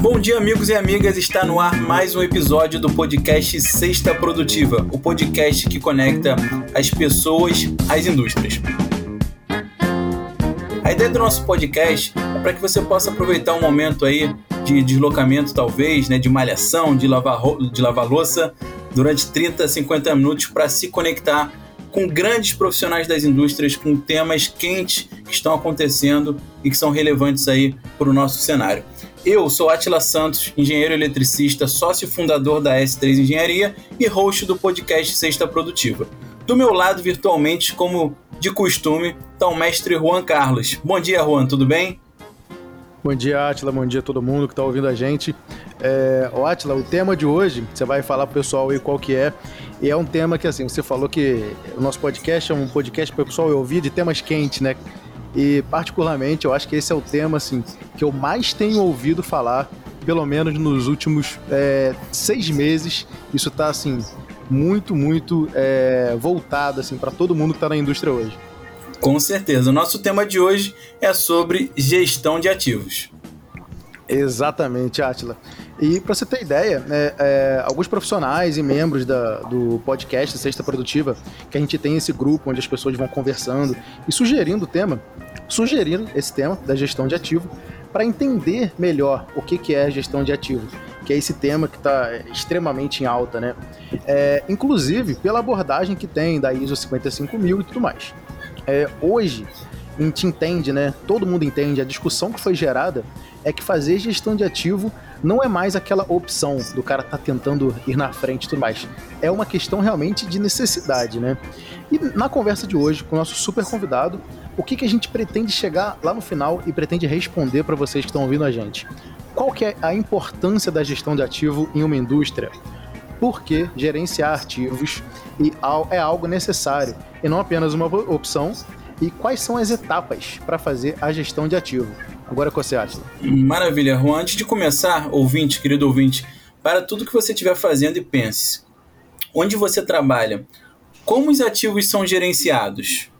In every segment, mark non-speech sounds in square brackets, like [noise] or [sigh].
Bom dia, amigos e amigas. Está no ar mais um episódio do podcast Sexta Produtiva, o podcast que conecta as pessoas às indústrias. A ideia do nosso podcast é para que você possa aproveitar um momento aí de deslocamento, talvez, né, de malhação, de lavar, de lavar louça, durante 30, 50 minutos para se conectar com grandes profissionais das indústrias, com temas quentes que estão acontecendo e que são relevantes aí para o nosso cenário. Eu sou Atila Santos, engenheiro eletricista, sócio fundador da S3 Engenharia e host do podcast Sexta Produtiva. Do meu lado, virtualmente, como de costume, está o mestre Juan Carlos. Bom dia, Juan, tudo bem? Bom dia, Atila. Bom dia a todo mundo que está ouvindo a gente. É, o Atila, o tema de hoje, você vai falar pro pessoal aí qual que é. E é um tema que, assim, você falou que o nosso podcast é um podcast para o pessoal ouvir de temas quentes, né? E, particularmente, eu acho que esse é o tema, assim, que eu mais tenho ouvido falar, pelo menos nos últimos é, seis meses. Isso está, assim, muito, muito é, voltado, assim, para todo mundo que está na indústria hoje. Com certeza. O nosso tema de hoje é sobre gestão de ativos. Exatamente, Atila. E para você ter ideia, é, é, alguns profissionais e membros da, do podcast Sexta Produtiva, que a gente tem esse grupo onde as pessoas vão conversando e sugerindo o tema, sugerindo esse tema da gestão de ativo para entender melhor o que, que é gestão de ativo, que é esse tema que está extremamente em alta, né? É, inclusive pela abordagem que tem da ISO 55000 e tudo mais. É, hoje, a gente entende, né? Todo mundo entende a discussão que foi gerada é que fazer gestão de ativo não é mais aquela opção do cara tá tentando ir na frente e tudo mais. É uma questão realmente de necessidade, né? E na conversa de hoje, com o nosso super convidado, o que, que a gente pretende chegar lá no final e pretende responder para vocês que estão ouvindo a gente? Qual que é a importância da gestão de ativo em uma indústria? Por que gerenciar ativos é algo necessário e não apenas uma opção? E quais são as etapas para fazer a gestão de ativo? Agora com você, Atila. Maravilha, Juan. Antes de começar, ouvinte, querido ouvinte, para tudo que você estiver fazendo e pense. Onde você trabalha? Como os ativos são gerenciados?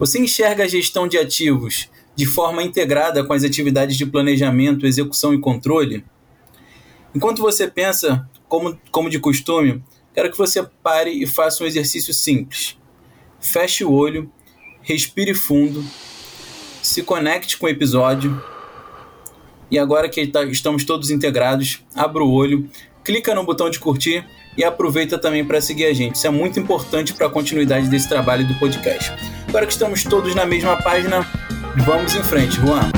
Você enxerga a gestão de ativos de forma integrada com as atividades de planejamento, execução e controle? Enquanto você pensa, como, como de costume, quero que você pare e faça um exercício simples. Feche o olho, respire fundo se conecte com o episódio. E agora que tá, estamos todos integrados, abra o olho, clica no botão de curtir e aproveita também para seguir a gente. Isso é muito importante para a continuidade desse trabalho do podcast. Agora que estamos todos na mesma página, vamos em frente, Juan.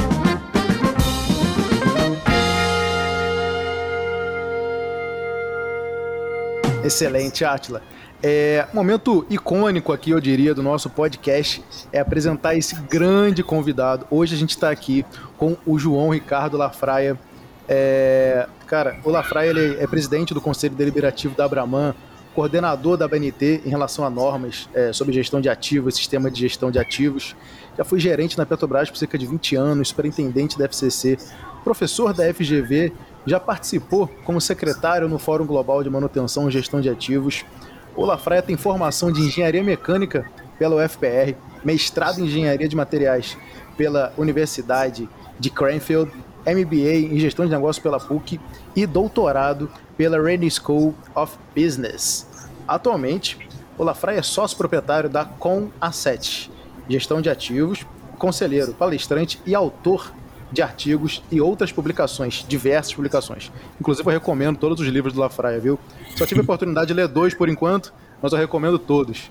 Excelente, Atila. É, momento icônico aqui, eu diria, do nosso podcast é apresentar esse grande convidado. Hoje a gente está aqui com o João Ricardo Lafraia. É, cara, o Lafraia ele é presidente do Conselho Deliberativo da Abraman, coordenador da BNT em relação a normas é, sobre gestão de ativos, sistema de gestão de ativos. Já fui gerente na Petrobras por cerca de 20 anos, superintendente da FCC, professor da FGV, já participou como secretário no Fórum Global de Manutenção e Gestão de Ativos o Lafraia tem formação de engenharia mecânica pela UFPR, mestrado em engenharia de materiais pela Universidade de Cranfield, MBA em gestão de negócios pela PUC e doutorado pela Rennie School of Business. Atualmente, o Lafraia é sócio proprietário da Com Asset, gestão de ativos, conselheiro, palestrante e autor de artigos e outras publicações, diversas publicações. Inclusive, eu recomendo todos os livros do Lafraia, viu? Só tive a oportunidade de ler dois por enquanto, mas eu recomendo todos.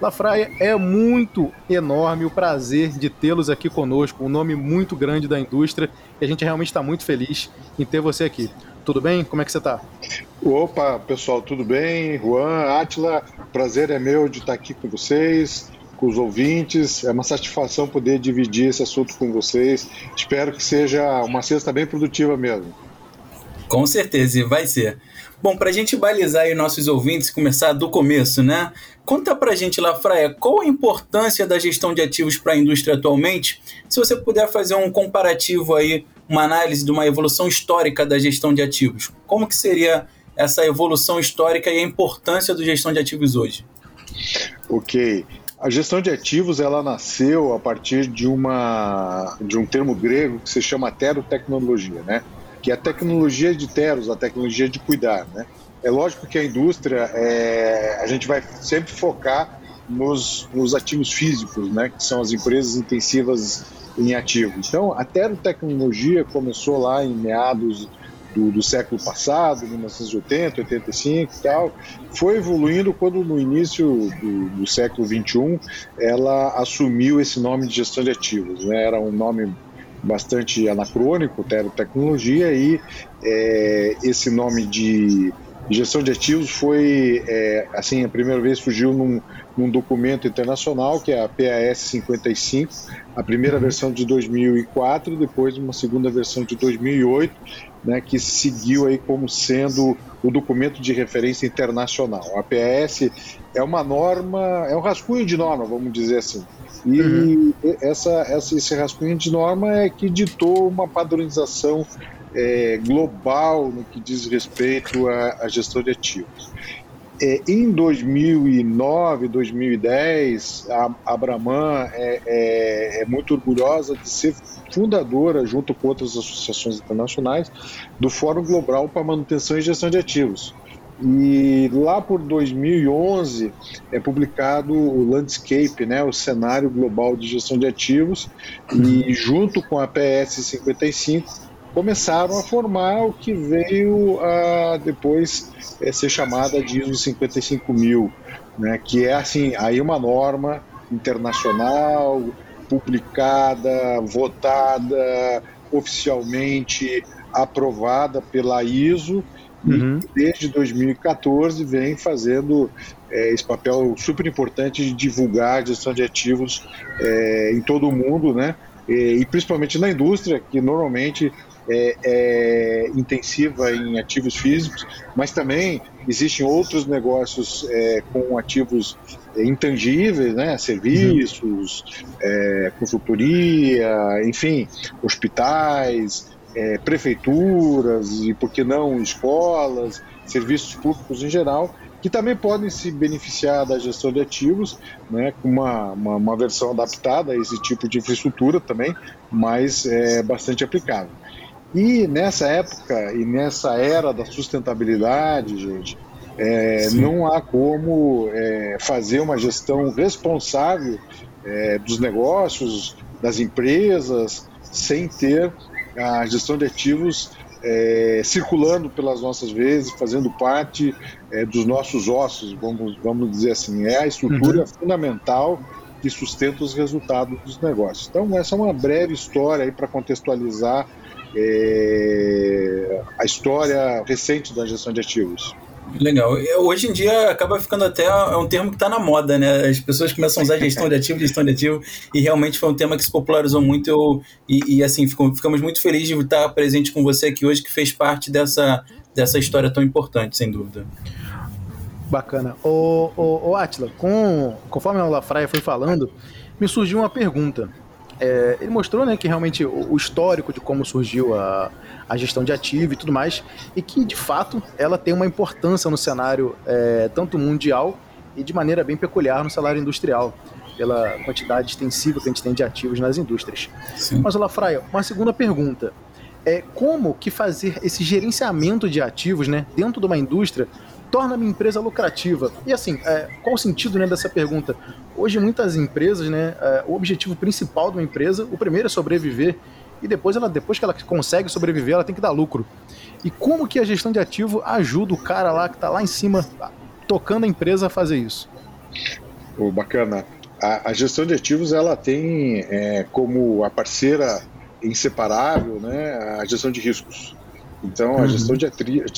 Lafraia, é muito enorme o prazer de tê-los aqui conosco, um nome muito grande da indústria, e a gente realmente está muito feliz em ter você aqui. Tudo bem? Como é que você está? Opa, pessoal, tudo bem? Juan, Atila, prazer é meu de estar aqui com vocês com os ouvintes. É uma satisfação poder dividir esse assunto com vocês. Espero que seja uma sexta bem produtiva mesmo. Com certeza, e vai ser. Bom, para a gente balizar aí nossos ouvintes, começar do começo, né? Conta para a gente lá, Fraia, qual a importância da gestão de ativos para a indústria atualmente? Se você puder fazer um comparativo aí, uma análise de uma evolução histórica da gestão de ativos. Como que seria essa evolução histórica e a importância da gestão de ativos hoje? Ok. A gestão de ativos ela nasceu a partir de uma de um termo grego que se chama terotecnologia, né? que é a tecnologia de Teros, a tecnologia de cuidar. Né? É lógico que a indústria, é, a gente vai sempre focar nos, nos ativos físicos, né? que são as empresas intensivas em ativo. Então, a terotecnologia começou lá em meados do, do, século passado, 1980, 85 e tal, foi evoluindo quando no início do, do século 21 ela assumiu esse nome de gestão de ativos. Né? Era um nome bastante anacrônico, tecnologia, e é, esse nome de gestão de ativos foi, é, assim, a primeira vez surgiu num, num, documento internacional, que é a PAS 55, a primeira versão de 2004, depois uma segunda versão de 2008, né, que seguiu aí como sendo o documento de referência internacional. A PAS é uma norma, é um rascunho de norma, vamos dizer assim. E uhum. essa, essa, esse rascunho de norma é que ditou uma padronização é, global no que diz respeito à, à gestão de ativos. É, em 2009, 2010, a, a Brahman é, é, é, muito orgulhosa de ser fundadora, junto com outras associações internacionais, do Fórum Global para Manutenção e Gestão de Ativos. E lá por 2011 é publicado o Landscape, né, o Cenário Global de Gestão de Ativos, e junto com a PS 55 começaram a formar o que veio a depois é, ser chamada de ISO 55000, né, que é assim, aí uma norma internacional publicada, votada, oficialmente aprovada pela ISO uhum. e desde 2014 vem fazendo é, esse papel super importante de divulgar a gestão de ativos é, em todo o mundo, né? E, e principalmente na indústria, que normalmente é, é, intensiva em ativos físicos, mas também existem outros negócios é, com ativos é, intangíveis, né? serviços, é, consultoria, enfim, hospitais, é, prefeituras e, por que não, escolas, serviços públicos em geral, que também podem se beneficiar da gestão de ativos, né, com uma, uma, uma versão adaptada a esse tipo de infraestrutura também, mas é bastante aplicável. E nessa época e nessa era da sustentabilidade, gente, é, não há como é, fazer uma gestão responsável é, dos negócios, das empresas, sem ter a gestão de ativos é, circulando pelas nossas vezes, fazendo parte é, dos nossos ossos, vamos, vamos dizer assim. É a estrutura uhum. fundamental que sustenta os resultados dos negócios. Então, essa é uma breve história para contextualizar é, a história recente da gestão de ativos. Legal. Hoje em dia acaba ficando até é um termo que está na moda, né? As pessoas começam a usar gestão de ativo, gestão de ativo, e realmente foi um tema que se popularizou muito. Eu, e, e assim, ficamos muito felizes de estar presente com você aqui hoje, que fez parte dessa, dessa história tão importante, sem dúvida. Bacana. Ô, ô, ô Atila, com, conforme a Lafraia foi falando, me surgiu uma pergunta. É, ele mostrou né, que realmente o, o, histórico de como surgiu a, a gestão de ativo e tudo mais, e que de fato ela tem uma importância no cenário é, tanto mundial e de maneira bem peculiar no cenário industrial, pela quantidade extensiva que a gente tem de ativos nas indústrias. Sim. Mas, Lafraia, uma segunda pergunta. É como que fazer esse gerenciamento de ativos né, dentro de uma indústria torna minha empresa lucrativa? E assim, é, qual o sentido né, dessa pergunta? Hoje, muitas empresas, né, é, o objetivo principal de uma empresa, o primeiro é sobreviver, e depois, ela, depois que ela consegue sobreviver, ela tem que dar lucro. E como que a gestão de ativo ajuda o cara lá que está lá em cima, tocando a empresa a fazer isso? Oh, bacana. A, a, gestão de ativos ela tem é, como a parceira inseparável né, a gestão de riscos. Então, a gestão de,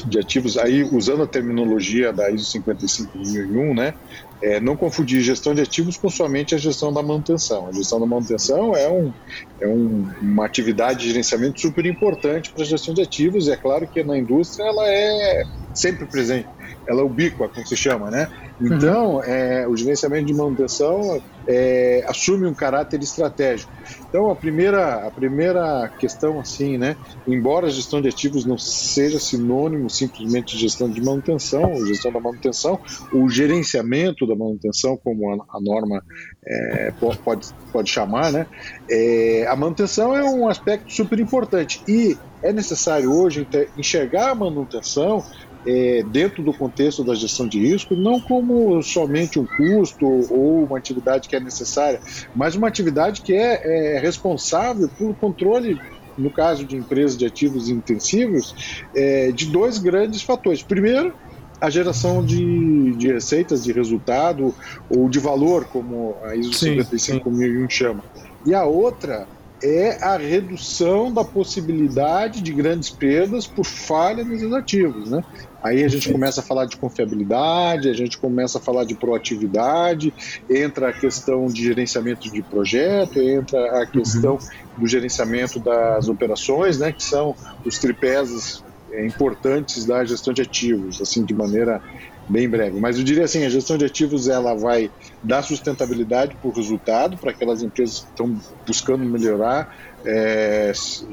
de ativos, aí usando a terminologia da ISO 55001, né, é, não confundir gestão de ativos com somente a gestão da manutenção. A gestão da manutenção é, um, é um, uma atividade de gerenciamento super importante para a gestão de ativos, e é claro que na indústria ela é sempre presente. Ela é ubíqua, como se chama, né? Então, uhum. é, o gerenciamento de manutenção é, assume um caráter estratégico. Então, a primeira, a primeira questão, assim, né? Embora a gestão de ativos não seja sinônimo simplesmente de gestão de manutenção, gestão da manutenção, o gerenciamento da manutenção, como a, a norma é, pode, pode chamar, né? É, a manutenção é um aspecto super importante e é necessário hoje enxergar a manutenção é, dentro do contexto da gestão de risco, não como somente um custo ou uma atividade que é necessária, mas uma atividade que é, é responsável pelo controle no caso de empresas de ativos intensivos, é, de dois grandes fatores. Primeiro, a geração de, de receitas, de resultado ou de valor, como a ISO 55001 chama. E a outra é a redução da possibilidade de grandes perdas por falha nos ativos. Né? Aí a gente começa a falar de confiabilidade, a gente começa a falar de proatividade, entra a questão de gerenciamento de projeto, entra a questão uhum. do gerenciamento das operações, né, que são os tripés é, importantes da gestão de ativos, assim, de maneira bem breve. Mas eu diria assim, a gestão de ativos ela vai dar sustentabilidade para o resultado, para aquelas empresas que estão buscando melhorar é,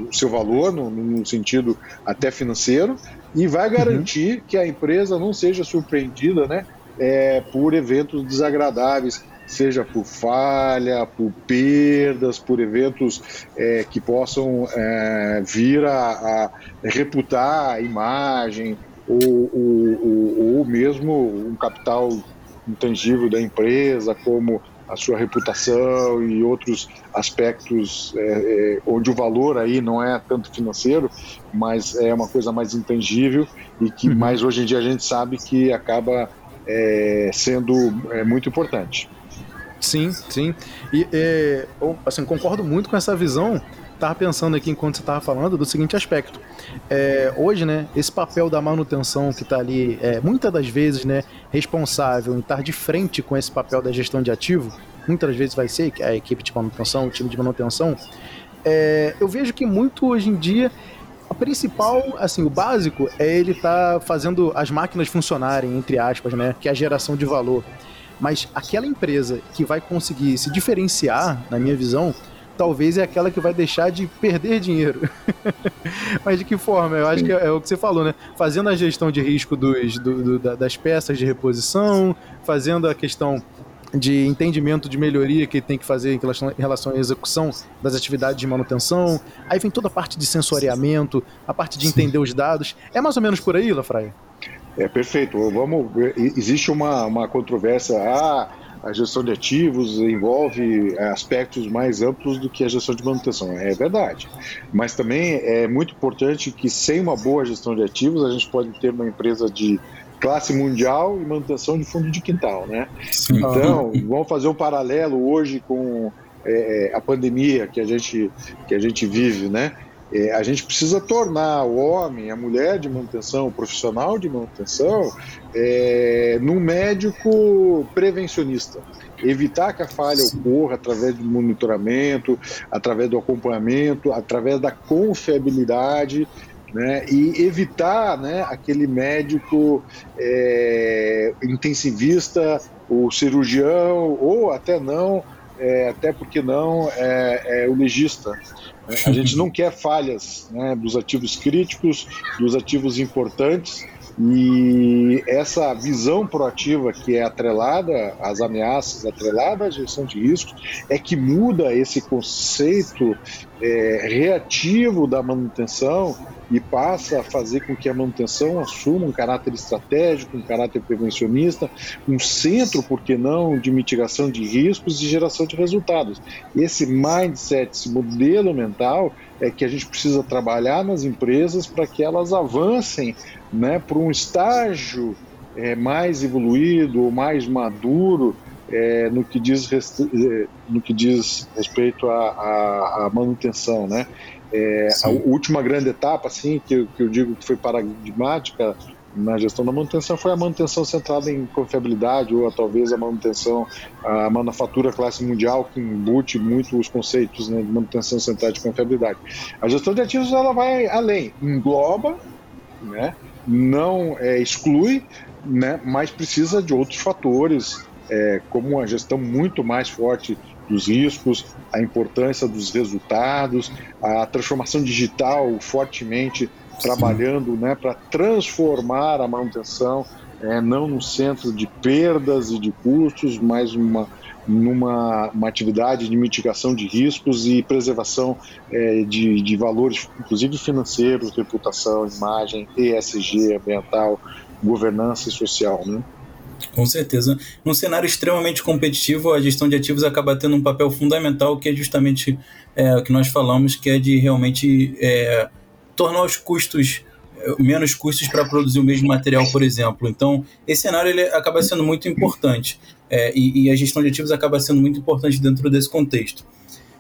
o seu valor, no, no, sentido até financeiro, e vai garantir uhum. que a empresa não seja surpreendida né, é, por eventos desagradáveis, seja por falha, por perdas, por eventos é, que possam é, vir a, a, reputar a imagem ou, ou, ou, mesmo um capital intangível da empresa, como a sua reputação e outros aspectos é, é, onde o valor aí não é tanto financeiro, mas é uma coisa mais intangível e que uhum. mais hoje em dia a gente sabe que acaba é, sendo é, muito importante. Sim, sim. E é, assim, concordo muito com essa visão. Estava pensando aqui enquanto você estava falando do seguinte aspecto. É, hoje, né, esse papel da manutenção que está ali, é, muitas das vezes, né, responsável em estar de frente com esse papel da gestão de ativo, muitas das vezes vai ser a equipe de manutenção, o time de manutenção. É, eu vejo que muito hoje em dia a principal, assim, o básico é ele estar tá fazendo as máquinas funcionarem, entre aspas, né, que é a geração de valor. Mas aquela empresa que vai conseguir se diferenciar, na minha visão, talvez é aquela que vai deixar de perder dinheiro. [laughs] Mas de que forma? Eu acho que é, é, o que você falou, né? Fazendo a gestão de risco dos, do, do, das peças de reposição, fazendo a questão de entendimento de melhoria que tem que fazer em relação, em relação à execução das atividades de manutenção. Aí vem toda a parte de sensoriamento, a parte de entender os dados. É mais ou menos por aí, Lafraia? É perfeito. Vamos. Existe uma, uma controvérsia. Ah, a gestão de ativos envolve é, aspectos mais amplos do que a gestão de manutenção. É verdade. Mas também é muito importante que sem uma boa gestão de ativos a gente pode ter uma empresa de classe mundial e manutenção de fundo de quintal, né? Sim. Então, vamos fazer um paralelo hoje com é, a pandemia que a gente que a gente vive, né? É, a gente precisa tornar o homem, a mulher de manutenção, o profissional de manutenção, é, num médico prevencionista. Evitar que a falha ocorra através do monitoramento, através do acompanhamento, através da confiabilidade né, e evitar né, aquele médico é, intensivista, o cirurgião, ou até não, é, até porque não, é, é o legista. A gente não quer falhas né, dos ativos críticos, dos ativos importantes, e essa visão proativa que é atrelada às ameaças, atrelada à gestão de riscos, é que muda esse conceito é, reativo da manutenção e passa a fazer com que a manutenção assuma um caráter estratégico, um caráter prevencionista, um centro, por que não, de mitigação de riscos e geração de resultados. Esse mindset, esse modelo mental é que a gente precisa trabalhar nas empresas para que elas avancem né, para um estágio é, mais evoluído mais maduro é, no, que diz é, no que diz respeito à, à manutenção, né? É, a última grande etapa, assim, que eu, que eu digo que foi paradigmática na gestão da manutenção foi a manutenção centrada em confiabilidade ou talvez a manutenção, a manufatura classe mundial que embute muito os conceitos né, de manutenção centrada de confiabilidade. A gestão de ativos ela vai além, engloba, né, não é, exclui, né, mas precisa de outros fatores, é, como uma gestão muito mais forte dos riscos, a importância dos resultados, a transformação digital fortemente trabalhando né, para transformar a manutenção, é, não no centro de perdas e de custos, mas uma, numa uma atividade de mitigação de riscos e preservação é, de, de valores, inclusive financeiros, reputação, imagem, ESG, ambiental, governança e social. Né? Com certeza. Num cenário extremamente competitivo, a gestão de ativos acaba tendo um papel fundamental, que é justamente é, o que nós falamos, que é de realmente é, tornar os custos menos custos para produzir o mesmo material, por exemplo. Então, esse cenário ele acaba sendo muito importante é, e, e, a gestão de ativos acaba sendo muito importante dentro desse contexto.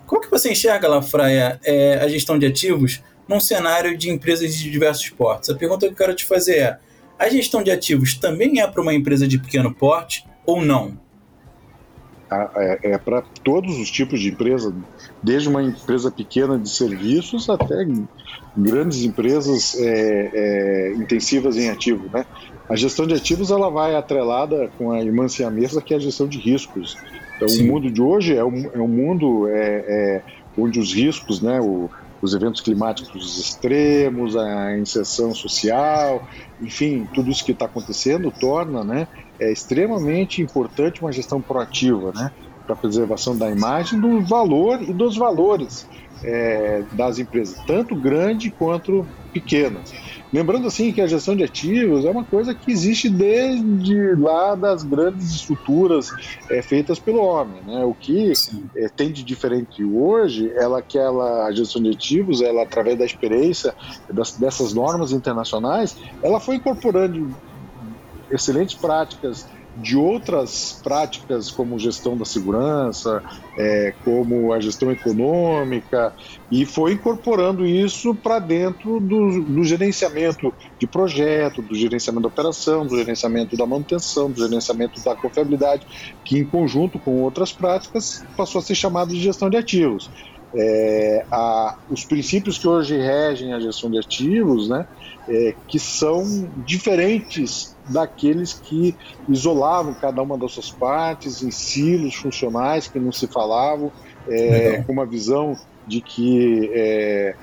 Como que você enxerga, Lafraia, é, a gestão de ativos num cenário de empresas de diversos portes? A pergunta que eu quero te fazer é: a gestão de ativos também é para uma empresa de pequeno porte ou não? É, é para todos os tipos de empresa, desde uma empresa pequena de serviços até grandes empresas é, é, intensivas em ativo. Né? A gestão de ativos ela vai atrelada com a irmã mesa que é a gestão de riscos. Então, Sim. o mundo de hoje é um, é um mundo é, é, onde os riscos, né, o, os eventos climáticos extremos, a inserção social, enfim, tudo isso que está acontecendo torna né, é extremamente importante uma gestão proativa né, para a preservação da imagem, do valor e dos valores é, das empresas, tanto grande quanto pequenas. Lembrando assim que a gestão de ativos é uma coisa que existe desde lá das grandes estruturas é, feitas pelo homem. Né? O que é, tem de diferente hoje, ela que ela, a gestão de ativos, ela através da experiência das, dessas normas internacionais, ela foi incorporando excelentes práticas de outras práticas como gestão da segurança, é, como a gestão econômica, e foi incorporando isso para dentro do, do, gerenciamento de projeto, do gerenciamento da operação, do gerenciamento da manutenção, do gerenciamento da confiabilidade, que em conjunto com outras práticas passou a ser chamado de gestão de ativos. É, a, os princípios que hoje regem a gestão de ativos, né, é, que são diferentes daqueles que isolavam cada uma das suas partes em silos funcionais que não se falavam, é, com uma visão de que é,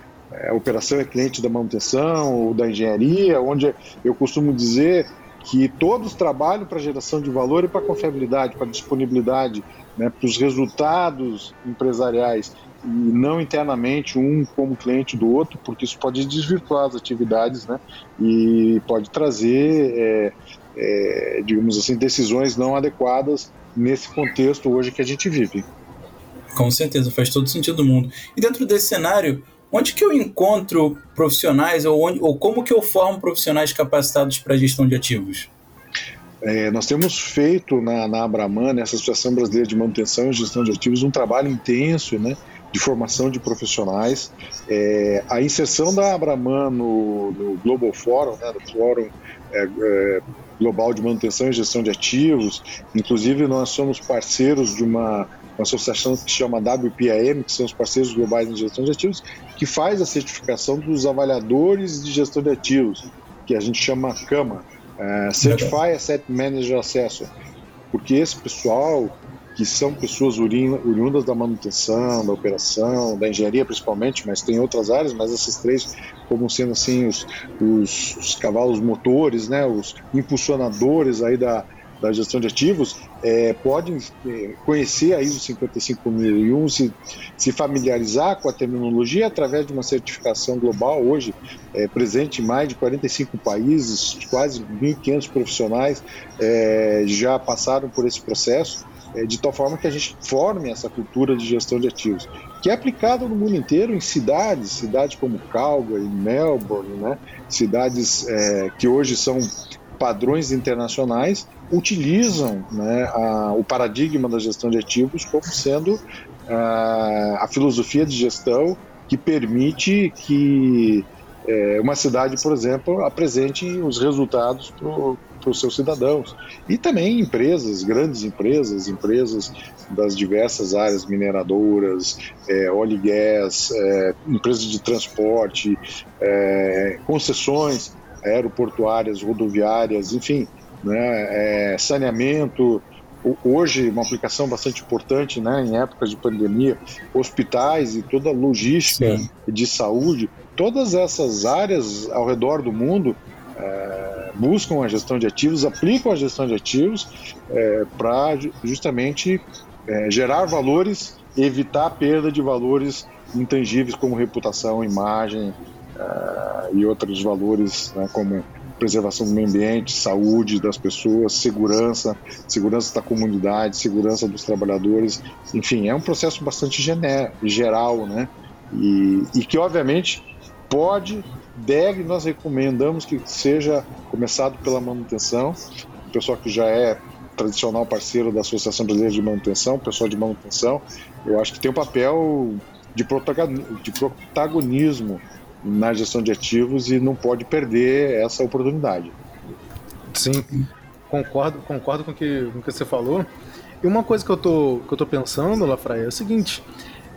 a operação é cliente da manutenção ou da engenharia, onde eu costumo dizer que todos trabalham para geração de valor e para confiabilidade, para disponibilidade, né, para os resultados empresariais e não internamente um como cliente do outro, porque isso pode desvirtuar as atividades, né? E pode trazer, é, é, digamos assim, decisões não adequadas nesse contexto hoje que a gente vive. Com certeza, faz todo sentido do mundo. E dentro desse cenário, onde que eu encontro profissionais ou, onde, ou como que eu formo profissionais capacitados para gestão de ativos? É, nós temos feito na, na Abraman, nessa Associação Brasileira de Manutenção e Gestão de Ativos, um trabalho intenso, né? De formação de profissionais. É, a inserção da Abraman no, no Global Forum, né, no Fórum é, é, Global de Manutenção e Gestão de Ativos, inclusive nós somos parceiros de uma, uma associação que se chama WPAM, que são os parceiros globais em gestão de ativos, que faz a certificação dos avaliadores de gestão de ativos, que a gente chama CAMA, é, Certify Asset Manager Assessor, porque esse pessoal que são pessoas oriundas da manutenção, da operação, da engenharia principalmente, mas tem outras áreas, mas essas três como sendo assim os, os, os cavalos motores, né, os impulsionadores aí da, da gestão de ativos, é, podem é, conhecer a ISO 55001, se, se familiarizar com a terminologia através de uma certificação global, hoje é, presente em mais de 45 países, quase 1.500 profissionais é, já passaram por esse processo é, de tal forma que a gente forme essa cultura de gestão de ativos, que é aplicada no mundo inteiro em cidades, cidades como Calgary, Melbourne, né? cidades é, que hoje são padrões internacionais, utilizam né, a, o paradigma da gestão de ativos como sendo a, a filosofia de gestão que permite que é, uma cidade, por exemplo, apresente os resultados para os seus cidadãos. E também empresas, grandes empresas, empresas das diversas áreas mineradoras, é, óleo e gás, é, empresas de transporte, é, concessões aeroportuárias, rodoviárias, enfim, né, é, saneamento, hoje uma aplicação bastante importante, né, em épocas de pandemia, hospitais e toda a logística Sim. de saúde, todas essas áreas ao redor do mundo é, buscam a gestão de ativos, aplicam a gestão de ativos é, para justamente é, gerar valores, evitar a perda de valores intangíveis como reputação, imagem e outros valores né, como preservação do meio ambiente, saúde das pessoas, segurança, segurança da comunidade, segurança dos trabalhadores, enfim, é um processo bastante geral, né? E, e que obviamente pode, deve, nós recomendamos que seja começado pela manutenção, o pessoal que já é tradicional parceiro da Associação Brasileira de Manutenção, pessoal de manutenção, eu acho que tem um papel de protagonismo na gestão de ativos e não pode perder essa oportunidade. Sim, concordo, concordo com o que, com o que você falou. E uma coisa que eu tô, que eu tô pensando, Lafraia, é o seguinte: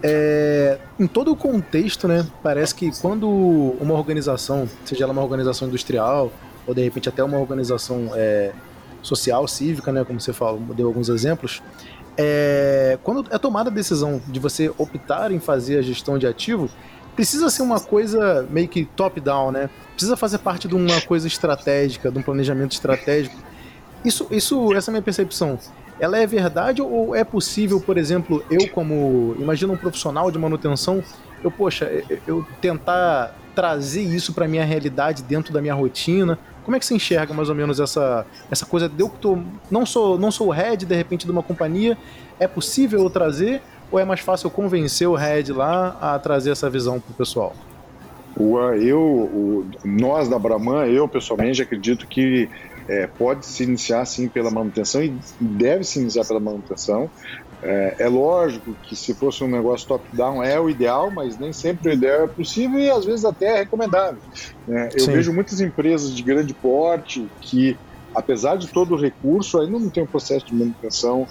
é, em todo o contexto, né, parece que quando uma organização, seja ela uma organização industrial ou de repente até uma organização é, social, cívica, né, como você falou, deu alguns exemplos, é, quando é tomada a decisão de você optar em fazer a gestão de ativo, precisa ser uma coisa meio que top-down, né? Precisa fazer parte de uma coisa estratégica, de um planejamento estratégico. Isso, isso, essa é a minha percepção. Ela é verdade ou é possível, por exemplo, eu como, imagina um profissional de manutenção, eu, poxa, eu tentar trazer isso para minha realidade dentro da minha rotina? Como é que você enxerga mais ou menos essa, essa coisa de eu que tô, não sou não sou o head de repente de uma companhia, é possível eu trazer ou é mais fácil convencer o Red lá a trazer essa visão para o pessoal? Eu, o, nós da Brahman, eu pessoalmente acredito que é, pode se iniciar sim pela manutenção e deve se iniciar pela manutenção. É, é lógico que se fosse um negócio top-down é o ideal, mas nem sempre o ideal é possível e às vezes até é recomendável. É, eu sim. vejo muitas empresas de grande porte que, apesar de todo o recurso, ainda não tem um processo de manutenção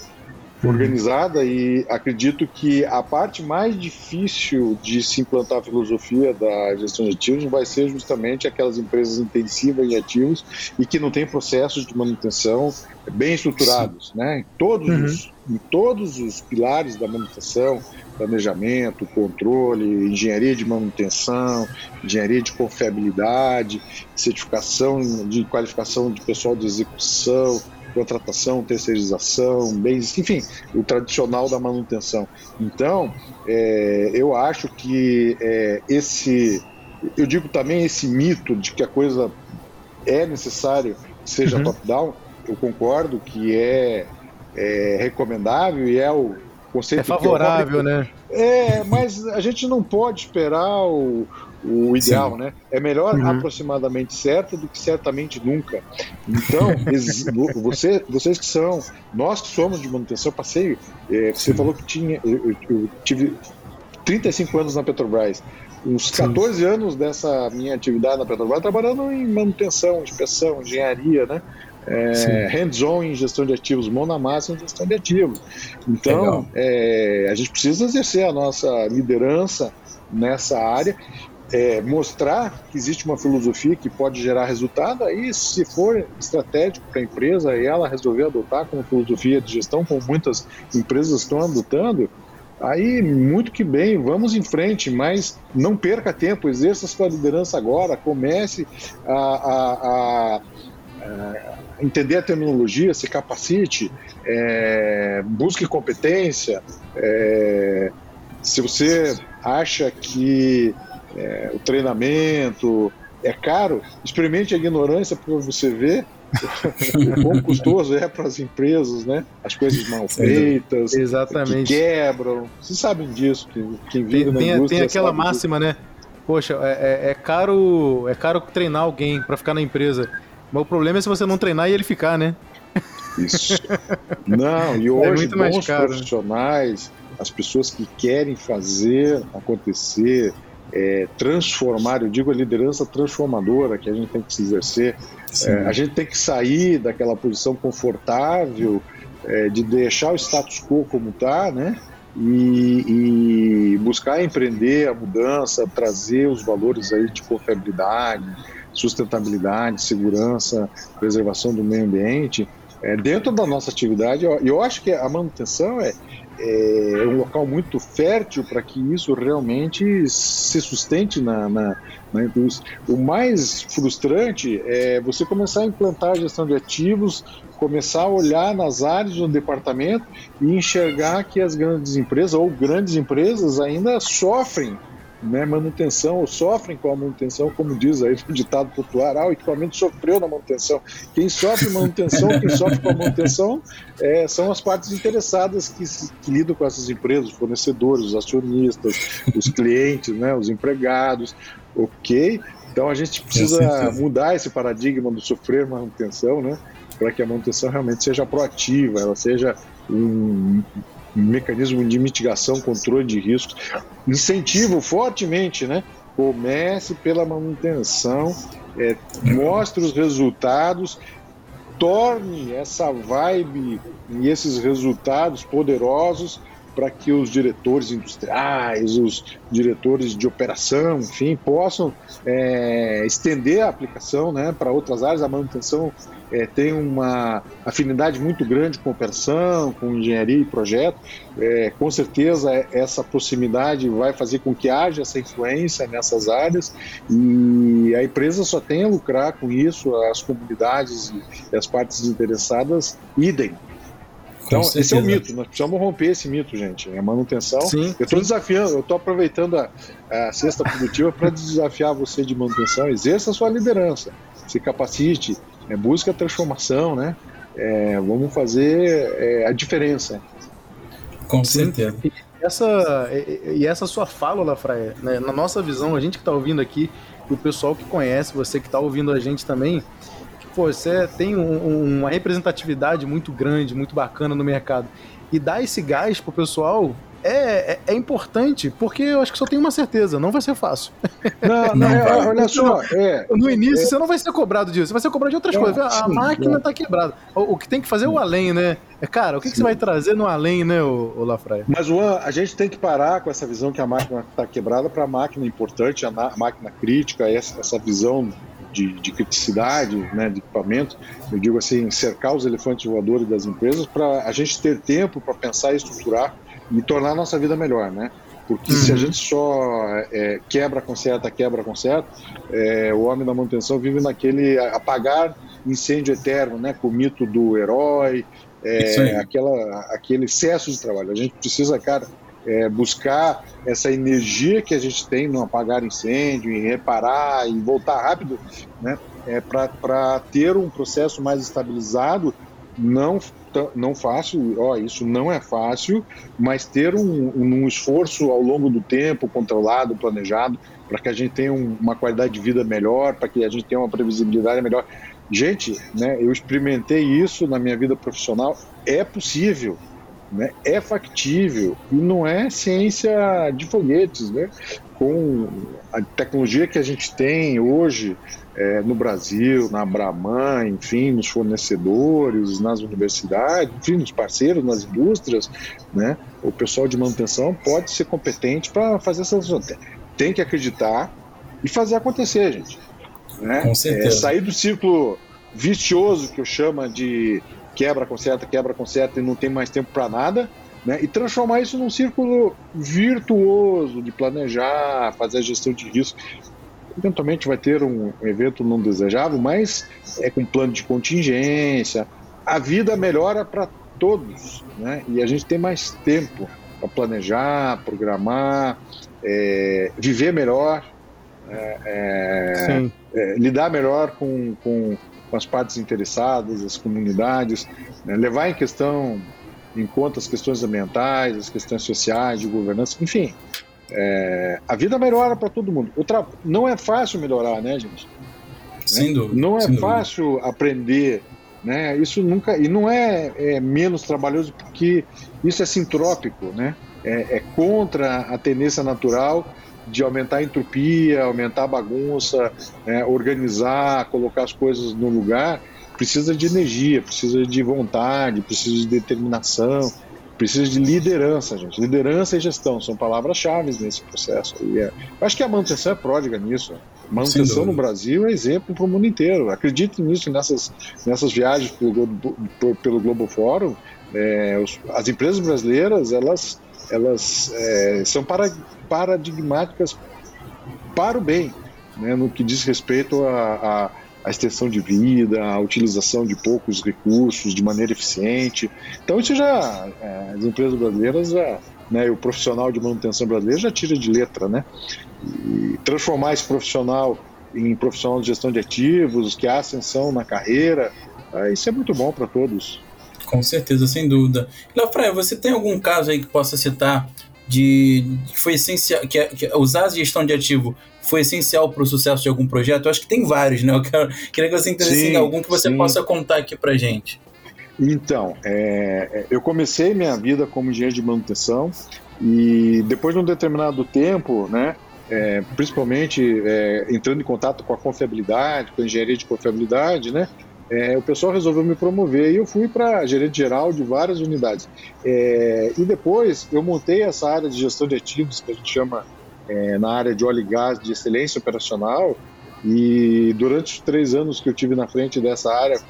organizada e acredito que a parte mais difícil de se implantar a filosofia da gestão de ativos vai ser justamente aquelas empresas intensivas em ativos e que não têm processos de manutenção bem estruturados, né? Em todos, uhum. os, em todos os pilares da manutenção, planejamento, controle, engenharia de manutenção, engenharia de confiabilidade, certificação de qualificação de pessoal de execução, contratação, terceirização, bens, enfim, o tradicional da manutenção. Então, é, eu acho que é, esse, eu digo também esse mito de que a coisa é necessário que seja uhum. top-down, eu concordo que é, é recomendável e é o conceito é favorável, né? É, mas a gente não pode esperar o, o ideal, Sim. né? É melhor uhum. aproximadamente certo do que certamente nunca. Então, você, vocês que são, nós que somos de manutenção, passei. É, você falou que tinha, eu, eu, tive 35 anos na Petrobras. Uns 14 Sim. anos dessa minha atividade na Petrobras trabalhando em manutenção, inspeção, engenharia, né? É, hands-on em gestão de ativos, mão na massa em gestão de ativos. Então, é, a gente precisa exercer a nossa liderança nessa área é, mostrar que existe uma filosofia que pode gerar resultado, aí se for estratégico para a empresa e ela resolver adotar como filosofia de gestão, como muitas empresas estão adotando, aí muito que bem, vamos em frente, mas não perca tempo, exerça sua liderança agora, comece a, a, a, a entender a terminologia, se capacite, é, busque competência. É, se você acha que é, o treinamento é caro, experimente a ignorância para você ver [laughs] o quão custoso é para as empresas, né? As coisas mal feitas, Exatamente. que quebram. Vocês sabem disso, quem, quem vive tem, na tem, tem aquela máxima, disso. né? Poxa, é, é, é, caro, é caro treinar alguém para ficar na empresa. Mas o problema é se você não treinar e ele ficar, né? Isso. [laughs] Não, e é hoje é bons caro, né? profissionais, né? as pessoas que querem fazer acontecer, é, transformar, eu digo a liderança transformadora que a gente tem que se exercer. É, a gente tem que sair daquela posição confortável é, de deixar o status quo como está, né? E, e, buscar empreender a mudança, trazer os valores aí de confiabilidade, sustentabilidade, segurança, preservação do meio ambiente, é, dentro da nossa atividade, eu, eu acho que a manutenção é, é um local muito fértil para que isso realmente se sustente na, na, na, indústria. O mais frustrante é você começar a implantar a gestão de ativos, começar a olhar nas áreas do departamento e enxergar que as grandes empresas ou grandes empresas ainda sofrem né, manutenção ou sofrem com a manutenção, como diz aí no ditado popular, ah, o equipamento sofreu na manutenção. Quem sofre manutenção, quem sofre com a manutenção é, são as partes interessadas que, que, lidam com essas empresas, os fornecedores, os acionistas, os clientes, né, os empregados, ok? Então a gente precisa mudar esse paradigma do sofrer manutenção, né, para que a manutenção realmente seja proativa, ela seja um, mecanismo de mitigação, controle de riscos. Incentivo fortemente, né? Comece pela manutenção, é, mostre os resultados, torne essa vibe e esses resultados poderosos para que os diretores industriais, os diretores de operação, enfim, possam é, estender a aplicação né, para outras áreas. A manutenção é, tem uma afinidade muito grande com operação, com engenharia e projeto. É, com certeza, essa proximidade vai fazer com que haja essa influência nessas áreas e a empresa só tem a lucrar com isso, as comunidades e as partes interessadas, idem. Então, esse é o mito, nós precisamos romper esse mito, gente. É manutenção. Sim, eu estou desafiando, eu estou aproveitando a, a cesta produtiva para desafiar você de manutenção. Exerça a sua liderança, se capacite, é, busque a transformação, né? É, vamos fazer é, a diferença. Com certeza. E essa, e essa sua fala, Lafraia, né? na nossa visão, a gente que está ouvindo aqui, o pessoal que conhece, você que está ouvindo a gente também, pô, você tem um, uma representatividade muito grande, muito bacana no mercado. E dar esse gás pro pessoal é, é, é, importante, porque eu acho que só tenho uma certeza, não vai ser fácil. Não, não, é, olha só. É, no início é. você não vai ser cobrado disso, você vai ser cobrado de outras é, coisas. A sim, máquina está quebrada. O, o, que tem que fazer é o além, né? Cara, o que, que você vai trazer no além, né, o, o Lafraia? Mas, Juan, a gente tem que parar com essa visão que a máquina está quebrada para a máquina importante, a máquina crítica, essa, essa visão de, de, criticidade né, de equipamento, eu digo assim, cercar os elefantes voadores das empresas para a gente ter tempo para pensar e estruturar e tornar a nossa vida melhor, né? Porque uhum. se a uhum. gente só é, quebra, conserta, quebra, conserta, é, o homem da manutenção vive naquele apagar incêndio eterno, né? Com o mito do herói, é, aquela, aquele excesso de trabalho. A gente precisa, cara, é, buscar essa energia que a gente tem no apagar incêndio, em reparar e voltar rápido, né, é, para ter um processo mais estabilizado, não, não fácil, ó, isso não é fácil, mas ter um, um esforço ao longo do tempo, controlado, planejado, para que a gente tenha um, uma qualidade de vida melhor, para que a gente tenha uma previsibilidade melhor. Gente, né, eu experimentei isso na minha vida profissional, é possível, né, é factível e não é ciência de foguetes, né? Com a tecnologia que a gente tem hoje é, no Brasil, na Brahman, enfim, nos fornecedores, nas universidades, enfim, nos parceiros, nas indústrias, né? O pessoal de manutenção pode ser competente para fazer essas tem que acreditar e fazer acontecer, gente. Né? Com certeza. É, sair do ciclo vicioso que eu chamo de quebra, conserta, quebra, conserta e não tem mais tempo para nada, né? E transformar isso num círculo virtuoso de planejar, fazer a gestão de risco. Eventualmente vai ter um evento não desejável, mas é com plano de contingência. A vida melhora para todos, né? E a gente tem mais tempo para planejar, programar, é, viver melhor, é, é, é lidar melhor com, com com as partes interessadas, as comunidades, né? levar em questão em conta as questões ambientais, as questões sociais, de governança, enfim. É, a vida melhora para todo mundo. Tra... Não é fácil melhorar, né, gente? Sem né? dúvida. Não é fácil dúvida. aprender, né? Isso nunca e não é, é, menos trabalhoso porque isso é sintrópico, né? É, é contra a tendência natural de aumentar a entropia, aumentar a bagunça, né, organizar, colocar as coisas no lugar, precisa de energia, precisa de vontade, precisa de determinação. precisa de liderança, gente. Liderança e gestão são palavras-chave nesse processo. E é, acho que a manutenção é pródiga nisso. Manutenção no Brasil é exemplo para o mundo inteiro. Acredite nisso nessas, nessas viagens pelo, pelo Globo Fórum. É, os, as empresas brasileiras elas, elas é, são para, paradigmáticas para o bem, né, no que diz respeito a, a a extensão de vida, a utilização de poucos recursos de maneira eficiente. Então isso já é, as empresas brasileiras já, né, o profissional de manutenção brasileiro já tira de letra, né? E transformar esse profissional em profissional de gestão de ativos, que há ascensão na carreira, é, isso é muito bom para todos. Com certeza, sem dúvida. Lafraia, você tem algum caso aí que possa citar de que foi essencial, que, que usar a gestão de ativo foi essencial para o sucesso de algum projeto? Eu acho que tem vários, né? Eu quero, queria que você interessasse em algum que você sim. possa contar aqui para gente. Então, é, é, eu comecei minha vida como engenheiro de manutenção e depois de um determinado tempo, né, é, principalmente é, entrando em contato com a confiabilidade, com a engenharia de confiabilidade, né, é, o pessoal resolveu me promover e eu fui para gerente geral de várias unidades. É, e depois eu montei essa área de gestão de ativos, que a gente chama é, na área de óleo e gás de excelência operacional. E durante os três anos que eu tive na frente dessa área,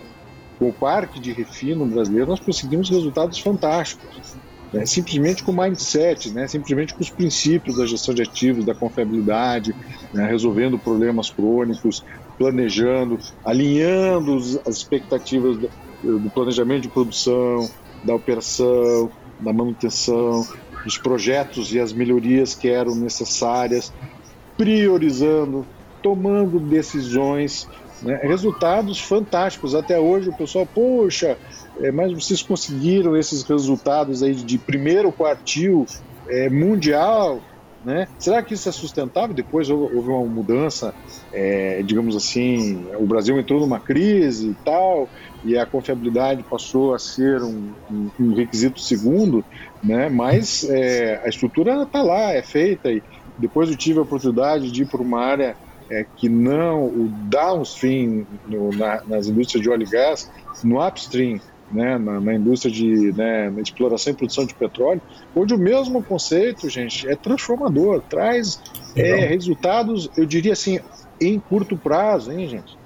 com o parque de refino brasileiro, nós conseguimos resultados fantásticos. Né? Simplesmente com o mindset, né? simplesmente com os princípios da gestão de ativos, da confiabilidade, né? resolvendo problemas crônicos, planejando, alinhando as expectativas do planejamento de produção, da operação, da manutenção, dos projetos e as melhorias que eram necessárias, priorizando, tomando decisões, né? resultados fantásticos. Até hoje o pessoal, poxa, é, mas vocês conseguiram esses resultados aí de primeiro quartil é, mundial né? Será que isso é sustentável? Depois houve uma mudança, é, digamos assim, o Brasil entrou numa crise e tal, e a confiabilidade passou a ser um, um, um requisito segundo, né? mas é, a estrutura está lá, é feita, e depois eu tive a oportunidade de ir para uma área é, que não, o downstream no, na, nas indústrias de óleo e gás, no upstream, né, na, na, indústria de né, na exploração e produção de petróleo, onde o mesmo conceito, gente, é transformador, traz é, resultados, eu diria assim, em curto prazo, hein, gente?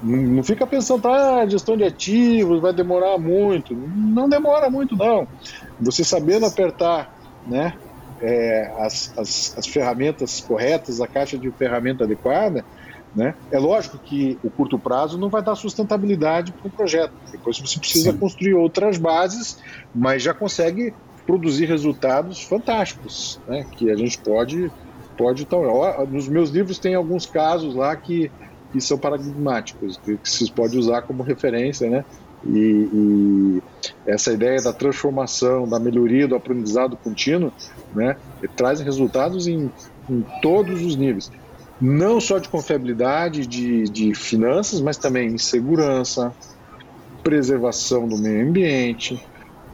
Não, não fica pensando, ah, gestão de ativos vai demorar muito. Não demora muito, não. Você sabendo apertar né, é, as, as, as ferramentas corretas, a caixa de ferramenta adequada, né? É lógico que o curto prazo não vai dar sustentabilidade para o projeto. Depois você precisa Sim. construir outras bases, mas já consegue produzir resultados fantásticos, né? que a gente pode pode então, nos meus livros tem alguns casos lá que, que são paradigmáticos que, se pode usar como referência, né? E, e, essa ideia da transformação, da melhoria, do aprendizado contínuo, né, traz resultados em, em todos os níveis não só de confiabilidade de, de finanças, mas também em segurança, preservação do meio ambiente,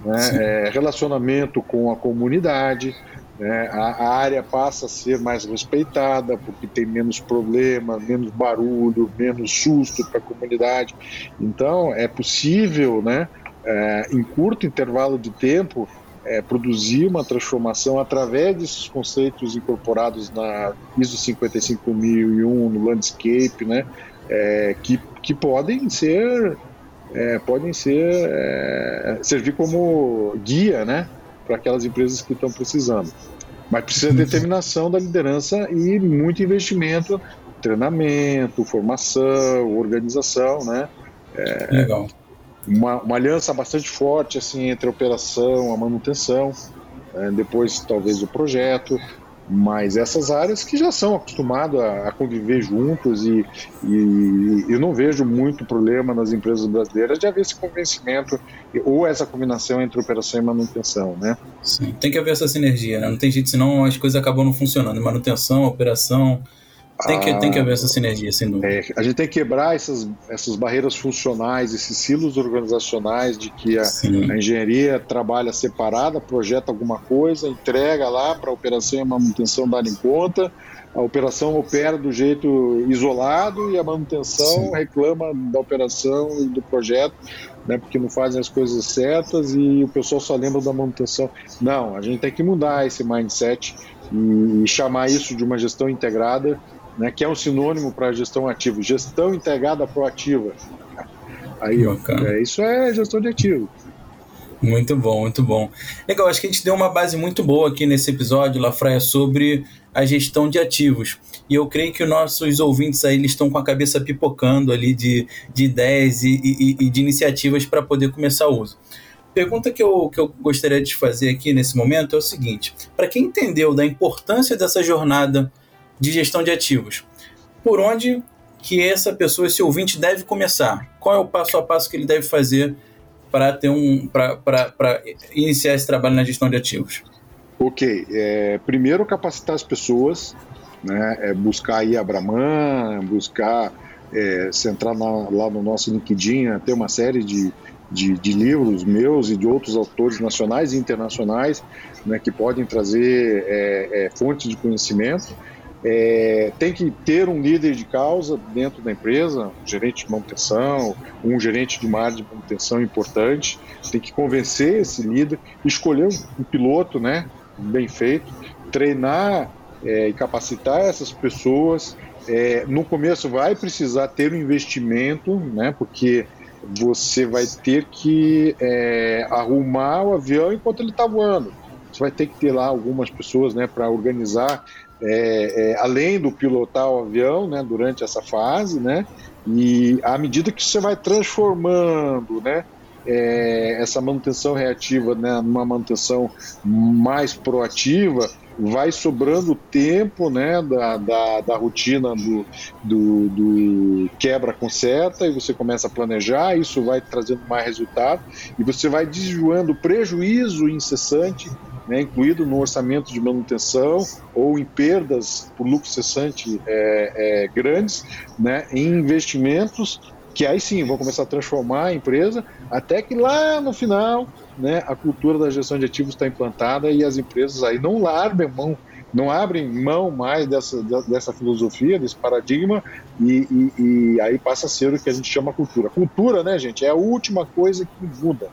né, é, relacionamento com a comunidade. Né, a, a, área passa a ser mais respeitada porque tem menos problema, menos barulho, menos susto para a comunidade. Então, é possível, né, é, em curto intervalo de tempo, é, produzir uma transformação através desses conceitos incorporados na ISO 55001, no landscape, né, é, que, que podem ser é, podem ser é, servir como guia, né, para aquelas empresas que estão precisando. Mas precisa de determinação da liderança e muito investimento, treinamento, formação, organização, né. É, Legal uma, uma aliança bastante forte assim entre a operação, a manutenção, é, depois talvez o projeto, mas essas áreas que já são acostumadas a, a conviver juntos e, e, eu não vejo muito problema nas empresas brasileiras de haver esse convencimento ou essa combinação entre operação e manutenção, né? Sim, tem que haver essa sinergia, né? Não tem jeito, senão as coisas acabam não funcionando. Manutenção, operação, tem que, tem que haver essa sinergia, sem dúvida. É, a gente tem que quebrar essas, essas barreiras funcionais, esses silos organizacionais de que a, a engenharia trabalha separada, projeta alguma coisa, entrega lá para a operação e a manutenção darem conta, a operação opera do jeito isolado e a manutenção Sim. reclama da operação e do projeto. né, porque não fazem as coisas certas e o pessoal só lembra da manutenção. Não, a gente tem que mudar esse mindset e chamar isso de uma gestão integrada, né, que é um sinônimo para gestão ativa. Gestão integrada proativa. Aí, ó, é, isso é gestão de ativo. Muito bom, muito bom. Legal, acho que a gente deu uma base muito boa aqui nesse episódio, Lafraia, sobre a gestão de ativos. E eu creio que os nossos ouvintes aí eles estão com a cabeça pipocando ali de, de ideias e, e, e de iniciativas para poder começar o uso. Pergunta que eu, que eu gostaria de fazer aqui nesse momento é o seguinte: para quem entendeu da importância dessa jornada de gestão de ativos, por onde que essa pessoa, esse ouvinte, deve começar? Qual é o passo a passo que ele deve fazer para ter um para iniciar esse trabalho na gestão de ativos? Ok, é, primeiro capacitar as pessoas, né, é buscar aí a buscar é, se entrar na, lá no nosso LinkedIn, ter uma série de, de, de, livros meus e de outros autores nacionais e internacionais né, que podem trazer é, é, fontes de conhecimento é, tem que ter um líder de causa dentro da empresa, um gerente de manutenção, um gerente de uma área de manutenção importante. Tem que convencer esse líder, escolher um, piloto, né, bem feito, treinar é, e capacitar essas pessoas. É, no começo vai precisar ter um investimento, né, porque você vai ter que é, arrumar o avião enquanto ele está voando. Você vai ter que ter lá algumas pessoas né, para organizar é, é, além do pilotar o avião, né, durante essa fase, né, e à medida que você vai transformando, né, é, essa manutenção reativa, né, numa manutenção mais proativa, vai sobrando tempo né, da, da, da rotina do, do, do quebra-conserta e você começa a planejar, isso vai trazendo mais resultado e você vai desviando prejuízo incessante né, incluído no orçamento de manutenção ou em perdas por lucro cessante é, é, grandes, né, em investimentos que aí sim vão começar a transformar a empresa, até que lá no final né, a cultura da gestão de ativos está implantada e as empresas aí não largam mão, não abrem mão mais dessa, dessa filosofia, desse paradigma, e, e, e aí passa a ser o que a gente chama cultura. Cultura, né, gente, é a última coisa que muda.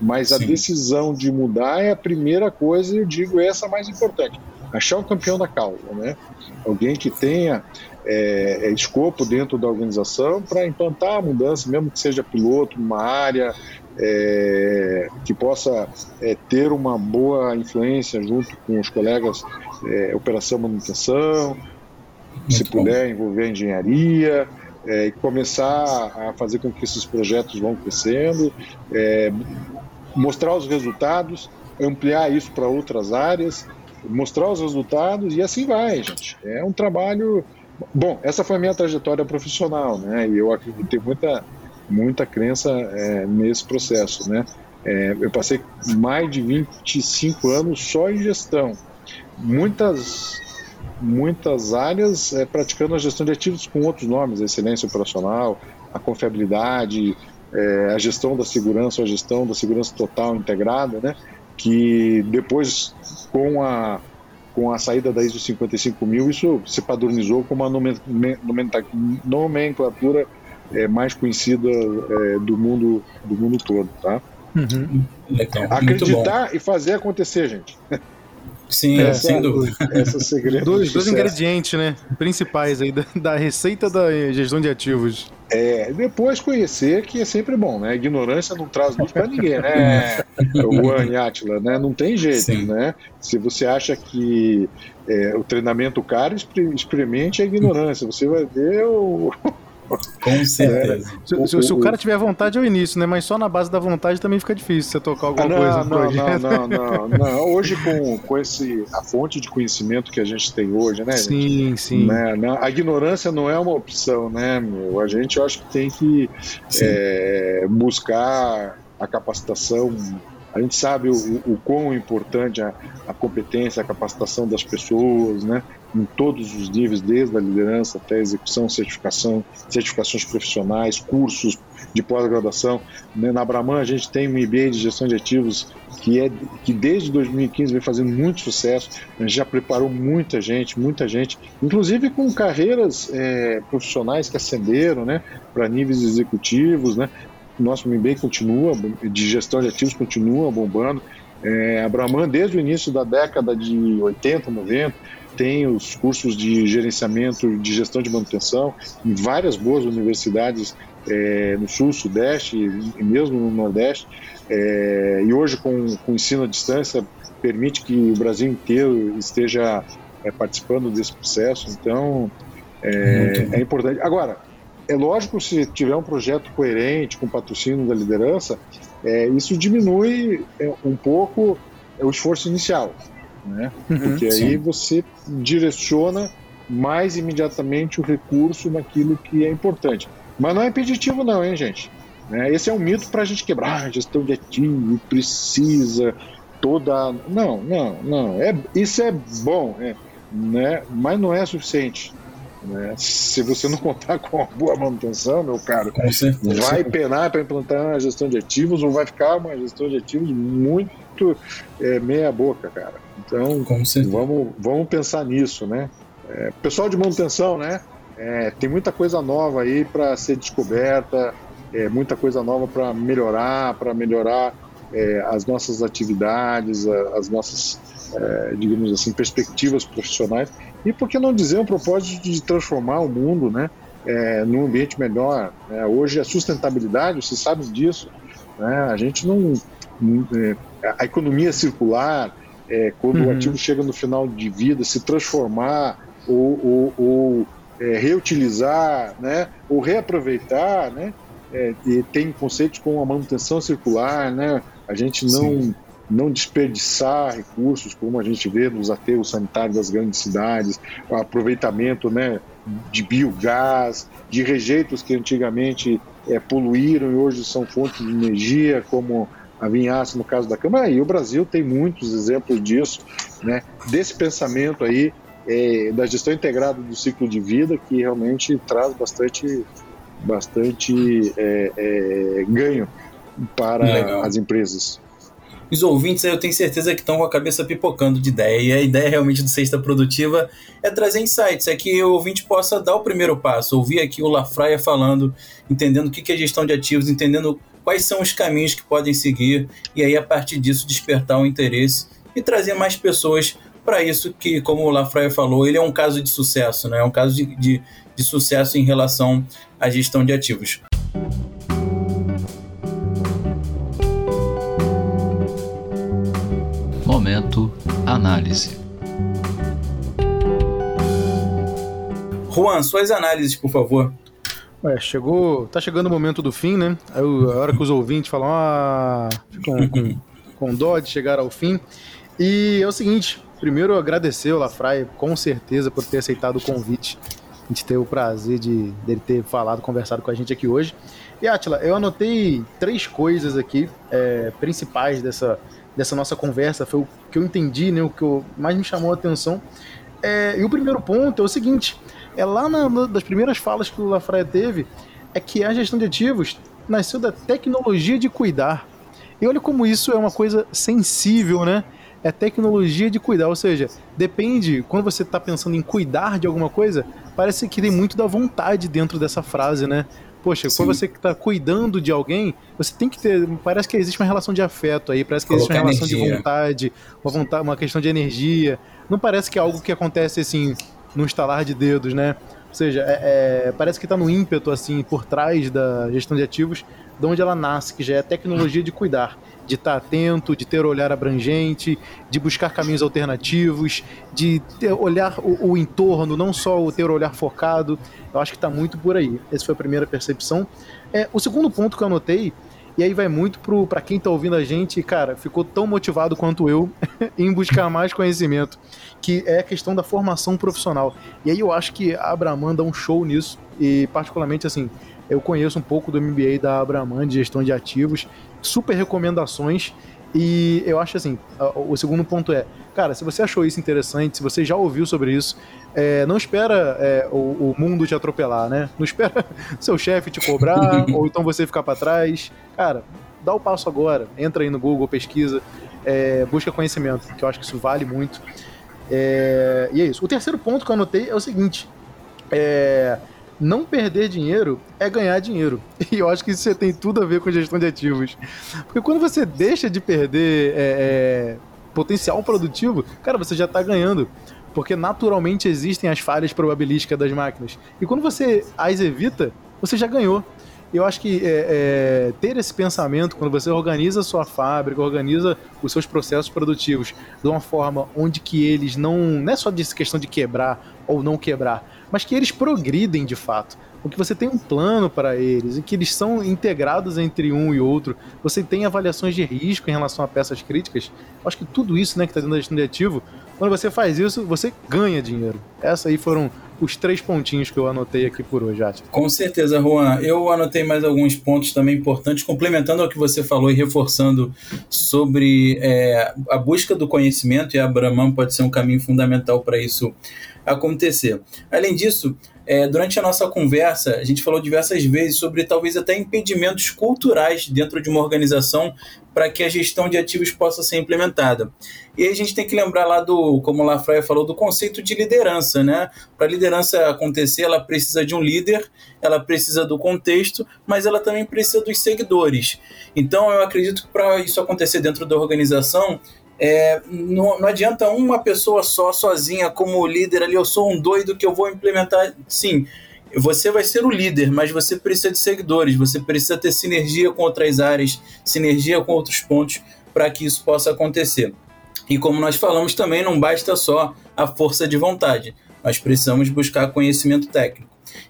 Mas a Sim. decisão de mudar é a primeira coisa, eu digo, essa mais importante. Achar um campeão da causa, né? Alguém que tenha é, é escopo dentro da organização para implantar a mudança, mesmo que seja piloto numa área, é, que possa é, ter uma boa influência junto com os colegas é, operação manutenção, Muito se puder envolver a engenharia, é, e começar a fazer com que esses projetos vão crescendo, é, mostrar os resultados, ampliar isso para outras áreas, mostrar os resultados e assim vai, gente. É um trabalho. Bom, essa foi a minha trajetória profissional, né? E eu acreditei muita, muita crença é, nesse processo, né? É, eu passei mais de 25 anos só em gestão. Muitas, muitas áreas é, praticando a gestão de ativos com outros nomes, a excelência operacional, a confiabilidade, é, a gestão da segurança, a gestão da segurança total integrada, né? que depois, com a, com a saída da ISO 55000, isso se padronizou como uma nomenclatura é, mais conhecida é, do, mundo, do mundo todo. Tá? Uhum. Legal. Acreditar e fazer acontecer, gente. [laughs] Sim, é, sem dúvida. Essa segredo dois, dois ingredientes, né? Principais aí da, da, receita da gestão de ativos. É, depois conhecer que é sempre bom, né? Ignorância não traz luz para ninguém, né? [laughs] o Juan e Atila, né? Não tem jeito, Sim. né? Se você acha que é, o treinamento caro, experimente a ignorância. Você vai ver o com é. certeza. É, se, se, o, cara tiver vontade é o início, né? Mas só na base da vontade também fica difícil você tocar alguma ah, não, coisa não, Não, não, não, não. Hoje, com, com esse, a fonte de conhecimento que a gente tem hoje, né? Sim, gente? sim. Né? A ignorância não é uma opção, né, meu? A gente, eu acho que tem que é, buscar a capacitação a gente sabe o, o quão importante a, a competência, a capacitação das pessoas, né? Em todos os níveis, desde a liderança até a execução, certificação, certificações profissionais, cursos de pós-graduação. Né? Na Brahman a gente tem um MBA de gestão de ativos que é que desde 2015 vem fazendo muito sucesso. A gente já preparou muita gente, muita gente, inclusive com carreiras é, profissionais que ascenderam, né, para níveis executivos, né, nosso MBA continua, de gestão de ativos continua bombando. É, a Brahman, desde o início da década de 80, 90, tem os cursos de gerenciamento de gestão de manutenção em várias boas universidades é, no Sul, Sudeste e mesmo no Nordeste. É, e hoje, com, com ensino à distância, permite que o Brasil inteiro esteja é, participando desse processo. Então, é, é importante. Agora, é lógico, se tiver um projeto coerente, com patrocínio da liderança, é, isso diminui é, um pouco o esforço inicial, né? Uhum, Porque aí sim. você direciona mais imediatamente o recurso naquilo que é importante. Mas não é impeditivo não, hein, gente? Né? Esse é um mito para a gente quebrar. Ah, gestão de ativo precisa toda... Não, não, não. É, isso é bom, é, né? mas não é suficiente. Né? Se você não contar com uma boa manutenção, meu caro, vai penar para implantar a gestão de ativos ou vai ficar uma gestão de ativos muito é, meia boca, cara. Então, vamos, vamos pensar nisso, né? É, pessoal de manutenção, né? É, tem muita coisa nova aí para ser descoberta, é, muita coisa nova para melhorar, para melhorar é, as nossas atividades, as nossas, é, digamos assim, perspectivas profissionais. E por que não dizer um propósito de transformar o mundo, né? É, num ambiente melhor. Né? Hoje a sustentabilidade, vocês sabem disso, né? a gente não. É, a economia circular, é, quando uhum. o ativo chega no final de vida, se transformar ou, ou, ou é, reutilizar, né? ou reaproveitar, né? É, tem conceitos como a manutenção circular, né? a gente não. Sim não desperdiçar recursos, como a gente vê nos aterros sanitários das grandes cidades, o aproveitamento né, de biogás, de rejeitos que antigamente é, poluíram e hoje são fontes de energia, como a vinhaça no caso da Câmara. E o Brasil tem muitos exemplos disso, né, desse pensamento aí é, da gestão integrada do ciclo de vida, que realmente traz bastante, bastante é, é ganho para Legal. as empresas os ouvintes eu tenho certeza que estão com a cabeça pipocando de ideia. E a ideia realmente do Sexta Produtiva é trazer insights, é que o ouvinte possa dar o primeiro passo, ouvir aqui o Lafraia falando, entendendo o que é gestão de ativos, entendendo quais são os caminhos que podem seguir, e aí a partir disso despertar o interesse e trazer mais pessoas para isso que, como o Lafraia falou, ele é um caso de sucesso, né? é um caso de, de, de sucesso em relação à gestão de ativos. Momento Análise. Juan, suas análises, por favor. Ué, chegou. Tá chegando o momento do fim, né? Aí, a hora que os ouvintes falam, ah, ficam com, com dó de chegar ao fim. E é o seguinte: primeiro agradecer o Lafraia, com certeza, por ter aceitado o convite. A gente ter o prazer de dele ter falado, conversado com a gente aqui hoje. E Atila, eu anotei três coisas aqui é, principais dessa, dessa nossa conversa, foi o que eu entendi, né, o que eu, mais me chamou a atenção. É, e o primeiro ponto é o seguinte: é lá na, na, das primeiras falas que o Lafraia teve, é que a gestão de ativos nasceu da tecnologia de cuidar. E olha como isso é uma coisa sensível, né? É tecnologia de cuidar, ou seja, depende, quando você está pensando em cuidar de alguma coisa, parece que tem muito da vontade dentro dessa frase, né? Poxa, Sim. quando você está cuidando de alguém, você tem que ter. Parece que existe uma relação de afeto aí, parece que Colocar existe uma relação energia. de vontade, uma vontade, uma questão de energia. Não parece que é algo que acontece assim, num estalar de dedos, né? Ou seja, é, é, parece que está no ímpeto, assim, por trás da gestão de ativos, de onde ela nasce, que já é a tecnologia de cuidar de estar atento, de ter olhar abrangente, de buscar caminhos alternativos, de ter, olhar o, o, entorno, não só o ter olhar focado. Eu acho que está muito por aí. Essa foi a primeira percepção. É, o segundo ponto que eu anotei, e aí vai muito para quem está ouvindo a gente, cara, ficou tão motivado quanto eu [laughs] em buscar mais conhecimento, que é a questão da formação profissional. E aí eu acho que a Abraman dá um show nisso, e particularmente assim, eu conheço um pouco do MBA da Abraman de gestão de ativos, super recomendações. E eu acho assim, o segundo ponto é, cara, se você achou isso interessante, se você já ouviu sobre isso, é, não espera é, o, o, mundo te atropelar, né? Não espera [laughs] seu chefe te cobrar, [laughs] ou então você ficar para trás. Cara, dá o passo agora, entra aí no Google, pesquisa, é, busca conhecimento, que eu acho que isso vale muito. É, e é isso. O terceiro ponto que eu anotei é o seguinte: é, não perder dinheiro é ganhar dinheiro. [laughs] E eu acho que isso tem tudo a ver com gestão de ativos. Porque quando você deixa de perder é, é, potencial produtivo, cara, você já está ganhando. Porque naturalmente existem as falhas probabilísticas das máquinas. E quando você as evita, você já ganhou. Eu acho que é, é, ter esse pensamento, quando você organiza a sua fábrica, organiza os seus processos produtivos de uma forma onde que eles não. Não é só de questão de quebrar ou não quebrar, mas que eles progridem de fato. Porque você tem um plano para eles, e que eles são integrados entre um e outro, você tem avaliações de risco em relação a peças críticas. Acho que tudo isso né, que está dentro da gestão de ativo, quando você faz isso, você ganha dinheiro. Essas aí foram os três pontinhos que eu anotei aqui por hoje, Ati. Com certeza, Juan. Eu anotei mais alguns pontos também importantes, complementando ao que você falou e reforçando sobre é, a busca do conhecimento, e a Brahman pode ser um caminho fundamental para isso acontecer. Além disso, é, durante a nossa conversa, a gente falou diversas vezes sobre talvez até impedimentos culturais dentro de uma organização para que a gestão de ativos possa ser implementada. E a gente tem que lembrar lá do, como o Lafraia falou, do conceito de liderança, né? Para a liderança acontecer, ela precisa de um líder, ela precisa do contexto, mas ela também precisa dos seguidores. Então eu acredito que para isso acontecer dentro da organização, é, não, não, adianta uma pessoa só, sozinha, como líder ali, eu sou um doido que eu vou implementar. Sim, você vai ser o líder, mas você precisa de seguidores, você precisa ter sinergia com outras áreas, sinergia com outros pontos para que isso possa acontecer. E como nós falamos também, não basta só a força de vontade, nós precisamos buscar conhecimento técnico.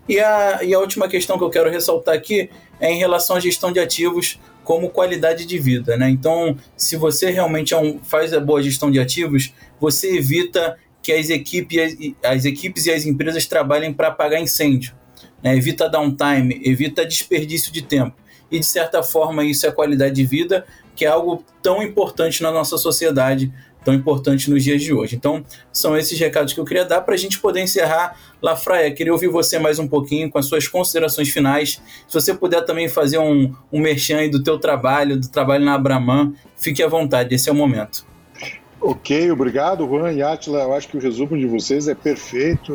E a, e a última questão que eu quero ressaltar aqui é em relação à gestão de ativos como qualidade de vida, né? Então, se você realmente é um, faz a boa gestão de ativos, você evita que as equipes, as equipes e as empresas trabalhem para apagar incêndio, né? evita downtime, evita desperdício de tempo. E de certa forma isso é qualidade de vida, que é algo tão importante na nossa sociedade, tão importante nos dias de hoje. Então, são esses recados que eu queria dar para a gente poder encerrar. Lafraia, queria ouvir você mais um pouquinho com as suas considerações finais. Se você puder também fazer um, um merchan do teu trabalho, do trabalho na Abraman, fique à vontade, esse é o momento. Ok, obrigado, Juan e Atila. Eu acho que o resumo de vocês é perfeito,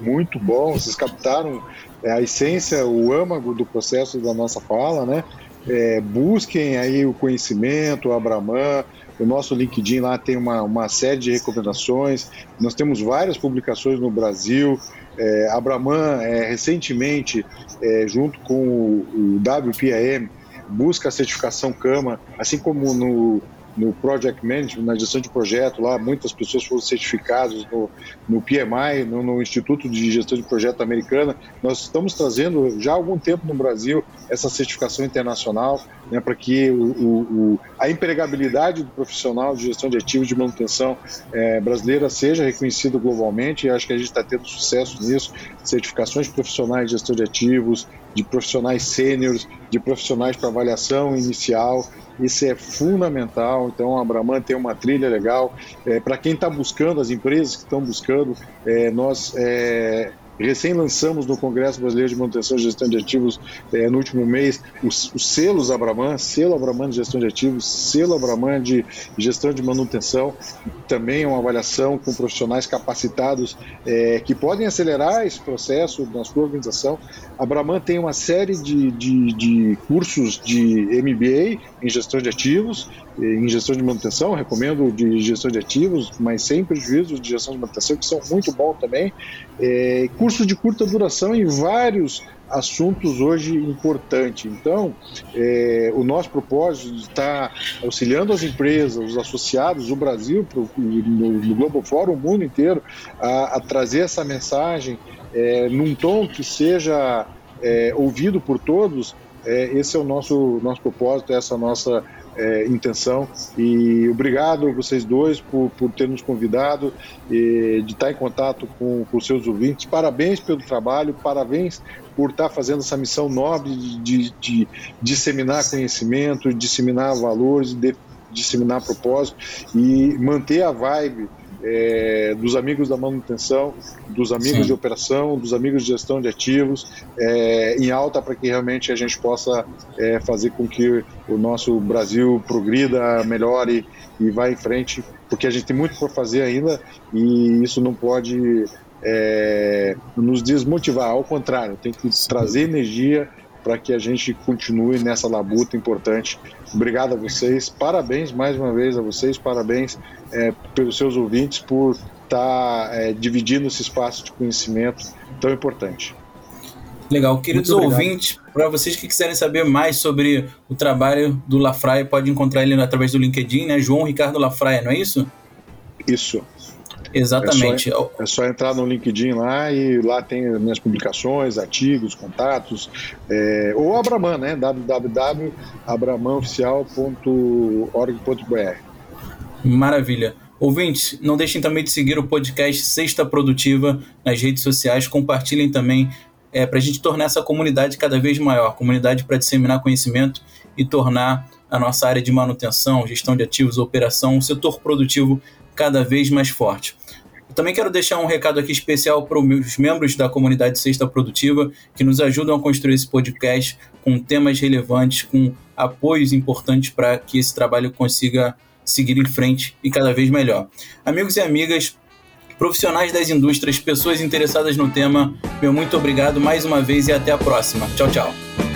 muito bom. Vocês captaram é, a essência, o âmago do processo da nossa fala, né? É, busquem aí o conhecimento, o Abraman, o nosso LinkedIn lá tem uma, uma série de recomendações. Nós temos várias publicações no Brasil. É, a Braman, é, recentemente, é, junto com o, o WPAM, busca a certificação CAMA, assim como no no Project Management, na gestão de projeto, lá muitas pessoas foram certificadas no, no PMI, no, no, Instituto de Gestão de Projeto Americana. Nós estamos trazendo já há algum tempo no Brasil essa certificação internacional, né, para que o, o, a empregabilidade do profissional de gestão de ativos de manutenção é, brasileira seja reconhecida globalmente, e acho que a gente está tendo sucesso nisso, certificações profissionais de gestão de ativos, de profissionais sêniores, de profissionais para avaliação inicial, isso é fundamental. Então, a Brahman tem uma trilha legal. É, Para quem está buscando, as empresas que estão buscando, é, nós é, Recém lançamos no Congresso Brasileiro de Manutenção e Gestão de Ativos é, no último mês os, os selos Abraman, selo Abraman de Gestão de Ativos, selo Abraman de Gestão de Manutenção, também uma avaliação com profissionais capacitados é, que podem acelerar esse processo na sua organização. Abraman tem uma série de, de, de cursos de MBA em gestão de ativos, em gestão de manutenção, recomendo de gestão de ativos, mas sem prejuízo de gestão de manutenção, que são muito bons também. É, cursos de curta duração em vários assuntos hoje importantes. Então, é, o nosso propósito de estar auxiliando as empresas, os associados, o Brasil, pro, no, no Global Forum, o mundo inteiro, a, a trazer essa mensagem é, num tom que seja é, ouvido por todos, esse é o nosso, nosso propósito, essa é a nossa é, intenção. E obrigado vocês dois por, por ter nos convidado, e, de estar em contato com, com seus ouvintes. Parabéns pelo trabalho, parabéns por estar fazendo essa missão nobre de, de, de disseminar conhecimento, disseminar valores, de, disseminar propósito e manter a vibe é, dos amigos da manutenção, dos amigos Sim. de operação, dos amigos de gestão de ativos, é, em alta para que realmente a gente possa é, fazer com que o nosso Brasil progrida, melhore e vá em frente, porque a gente tem muito por fazer ainda e isso não pode é, nos desmotivar, ao contrário, tem que trazer energia para que a gente continue nessa labuta importante. Obrigado a vocês, parabéns mais uma vez a vocês, parabéns é, pelos seus ouvintes por estar tá, é, dividindo esse espaço de conhecimento tão importante. Legal. Queridos ouvintes, para vocês que quiserem saber mais sobre o trabalho do Lafraia, pode encontrar ele através do LinkedIn, né? João Ricardo Lafraia, não é isso? Isso. Exatamente. É só, é só, entrar no LinkedIn lá e lá tem minhas publicações, artigos, contatos. É, ou Abraman, né? www.abramanOficial.org.br Maravilha. Ouvintes, não deixem também de seguir o podcast Sexta Produtiva nas redes sociais. Compartilhem também é, para a gente tornar essa comunidade cada vez maior comunidade para disseminar conhecimento e tornar a nossa área de manutenção, gestão de ativos, operação, o setor produtivo cada vez mais forte. Também quero deixar um recado aqui especial para os membros da comunidade Sexta Produtiva que nos ajudam a construir esse podcast com temas relevantes, com apoios importantes para que esse trabalho consiga seguir em frente e cada vez melhor. Amigos e amigas, profissionais das indústrias, pessoas interessadas no tema, meu muito obrigado mais uma vez e até a próxima. Tchau, tchau.